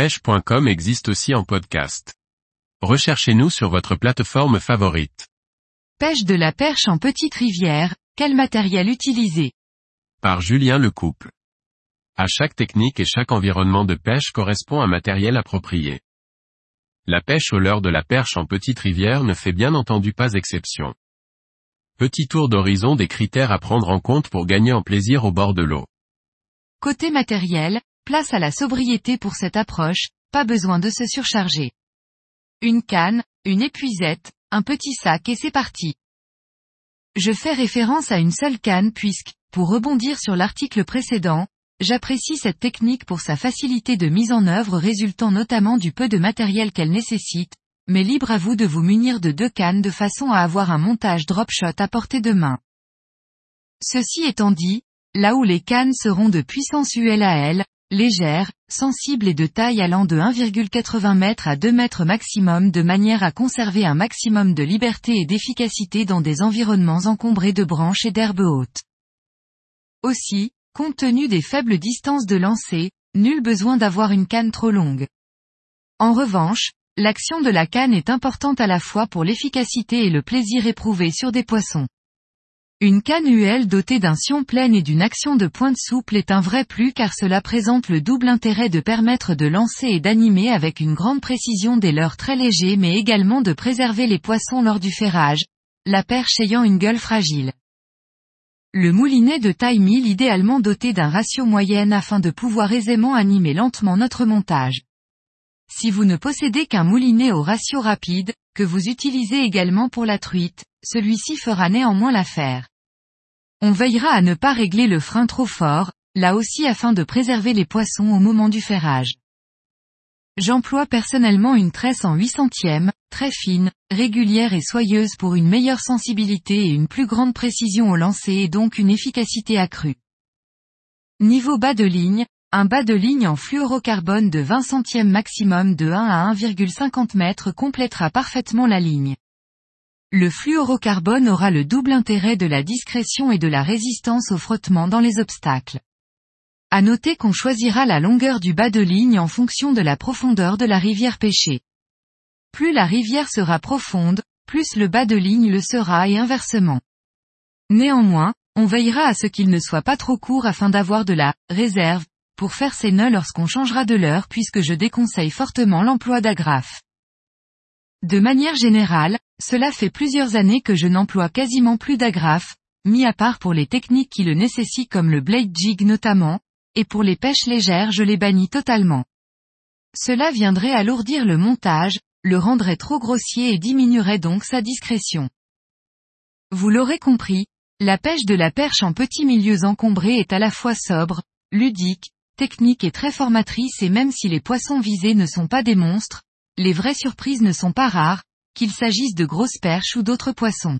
pêche.com existe aussi en podcast. Recherchez-nous sur votre plateforme favorite. Pêche de la perche en petite rivière, quel matériel utiliser? Par Julien Lecouple. À chaque technique et chaque environnement de pêche correspond un matériel approprié. La pêche au leurre de la perche en petite rivière ne fait bien entendu pas exception. Petit tour d'horizon des critères à prendre en compte pour gagner en plaisir au bord de l'eau. Côté matériel, place à la sobriété pour cette approche, pas besoin de se surcharger. Une canne, une épuisette, un petit sac et c'est parti. Je fais référence à une seule canne puisque, pour rebondir sur l'article précédent, j'apprécie cette technique pour sa facilité de mise en œuvre résultant notamment du peu de matériel qu'elle nécessite, mais libre à vous de vous munir de deux cannes de façon à avoir un montage drop shot à portée de main. Ceci étant dit, là où les cannes seront de puissance ULAL, légères, sensibles et de taille allant de 1,80 m à 2 m maximum de manière à conserver un maximum de liberté et d'efficacité dans des environnements encombrés de branches et d'herbes hautes. Aussi, compte tenu des faibles distances de lancer, nul besoin d'avoir une canne trop longue. En revanche, l'action de la canne est importante à la fois pour l'efficacité et le plaisir éprouvé sur des poissons. Une canne UL dotée d'un sion plein et d'une action de pointe souple est un vrai plus car cela présente le double intérêt de permettre de lancer et d'animer avec une grande précision des leurres très légers mais également de préserver les poissons lors du ferrage, la perche ayant une gueule fragile. Le moulinet de taille 1000 idéalement doté d'un ratio moyenne afin de pouvoir aisément animer lentement notre montage. Si vous ne possédez qu'un moulinet au ratio rapide, que vous utilisez également pour la truite, celui-ci fera néanmoins l'affaire. On veillera à ne pas régler le frein trop fort, là aussi afin de préserver les poissons au moment du ferrage. J'emploie personnellement une tresse en 8 centièmes, très fine, régulière et soyeuse pour une meilleure sensibilité et une plus grande précision au lancer et donc une efficacité accrue. Niveau bas de ligne, un bas de ligne en fluorocarbone de 20 centièmes maximum de 1 à 1,50 m complétera parfaitement la ligne. Le fluorocarbone aura le double intérêt de la discrétion et de la résistance au frottement dans les obstacles. À noter qu'on choisira la longueur du bas de ligne en fonction de la profondeur de la rivière pêchée. Plus la rivière sera profonde, plus le bas de ligne le sera et inversement. Néanmoins, on veillera à ce qu'il ne soit pas trop court afin d'avoir de la réserve pour faire ses nœuds lorsqu'on changera de l'heure puisque je déconseille fortement l'emploi d'agrafes. De manière générale, cela fait plusieurs années que je n'emploie quasiment plus d'agrafes, mis à part pour les techniques qui le nécessitent comme le blade jig notamment, et pour les pêches légères je les bannis totalement. Cela viendrait alourdir le montage, le rendrait trop grossier et diminuerait donc sa discrétion. Vous l'aurez compris, la pêche de la perche en petits milieux encombrés est à la fois sobre, ludique, technique et très formatrice et même si les poissons visés ne sont pas des monstres, les vraies surprises ne sont pas rares, qu'il s'agisse de grosses perches ou d'autres poissons.